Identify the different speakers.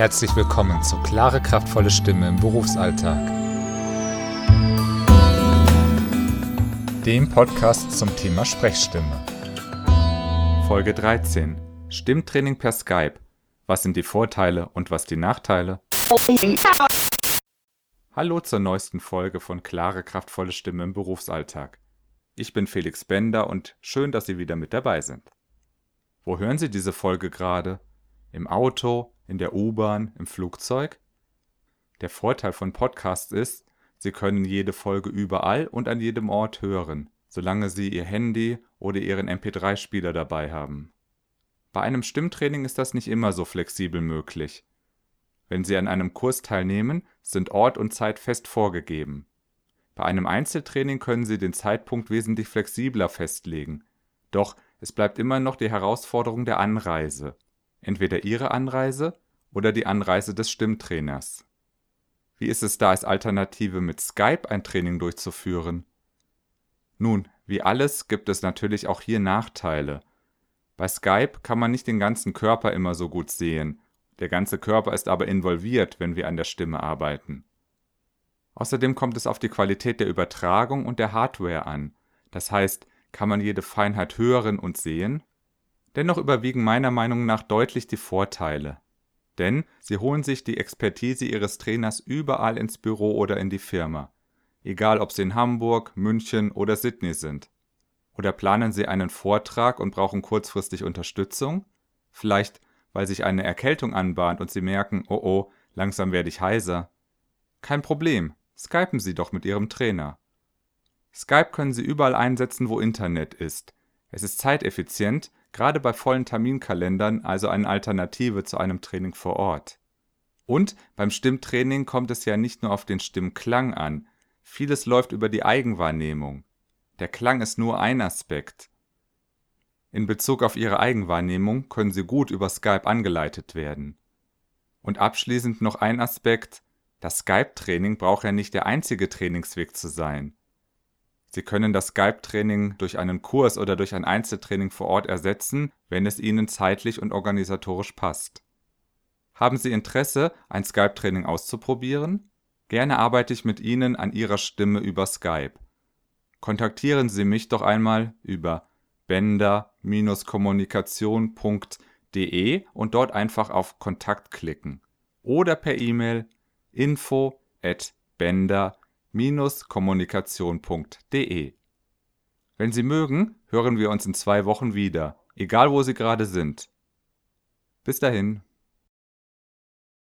Speaker 1: Herzlich willkommen zu Klare, kraftvolle Stimme im Berufsalltag. Dem Podcast zum Thema Sprechstimme. Folge 13. Stimmtraining per Skype. Was sind die Vorteile und was die Nachteile? Hallo zur neuesten Folge von Klare, kraftvolle Stimme im Berufsalltag. Ich bin Felix Bender und schön, dass Sie wieder mit dabei sind. Wo hören Sie diese Folge gerade? Im Auto, in der U-Bahn, im Flugzeug? Der Vorteil von Podcasts ist, Sie können jede Folge überall und an jedem Ort hören, solange Sie Ihr Handy oder Ihren MP3-Spieler dabei haben. Bei einem Stimmtraining ist das nicht immer so flexibel möglich. Wenn Sie an einem Kurs teilnehmen, sind Ort und Zeit fest vorgegeben. Bei einem Einzeltraining können Sie den Zeitpunkt wesentlich flexibler festlegen. Doch es bleibt immer noch die Herausforderung der Anreise. Entweder Ihre Anreise oder die Anreise des Stimmtrainers. Wie ist es da als Alternative mit Skype ein Training durchzuführen? Nun, wie alles gibt es natürlich auch hier Nachteile. Bei Skype kann man nicht den ganzen Körper immer so gut sehen. Der ganze Körper ist aber involviert, wenn wir an der Stimme arbeiten. Außerdem kommt es auf die Qualität der Übertragung und der Hardware an. Das heißt, kann man jede Feinheit hören und sehen? Dennoch überwiegen meiner Meinung nach deutlich die Vorteile. Denn sie holen sich die Expertise ihres Trainers überall ins Büro oder in die Firma. Egal ob sie in Hamburg, München oder Sydney sind. Oder planen sie einen Vortrag und brauchen kurzfristig Unterstützung? Vielleicht, weil sich eine Erkältung anbahnt und sie merken, oh oh, langsam werde ich heiser. Kein Problem, skypen Sie doch mit Ihrem Trainer. Skype können Sie überall einsetzen, wo Internet ist. Es ist zeiteffizient, gerade bei vollen Terminkalendern also eine Alternative zu einem Training vor Ort. Und beim Stimmtraining kommt es ja nicht nur auf den Stimmklang an, vieles läuft über die Eigenwahrnehmung. Der Klang ist nur ein Aspekt. In Bezug auf Ihre Eigenwahrnehmung können Sie gut über Skype angeleitet werden. Und abschließend noch ein Aspekt, das Skype-Training braucht ja nicht der einzige Trainingsweg zu sein. Sie können das Skype-Training durch einen Kurs oder durch ein Einzeltraining vor Ort ersetzen, wenn es Ihnen zeitlich und organisatorisch passt. Haben Sie Interesse, ein Skype-Training auszuprobieren? Gerne arbeite ich mit Ihnen an Ihrer Stimme über Skype. Kontaktieren Sie mich doch einmal über bender-kommunikation.de und dort einfach auf Kontakt klicken oder per E-Mail info at bender kommunikation.de. Wenn Sie mögen, hören wir uns in zwei Wochen wieder, egal wo Sie gerade sind. Bis dahin.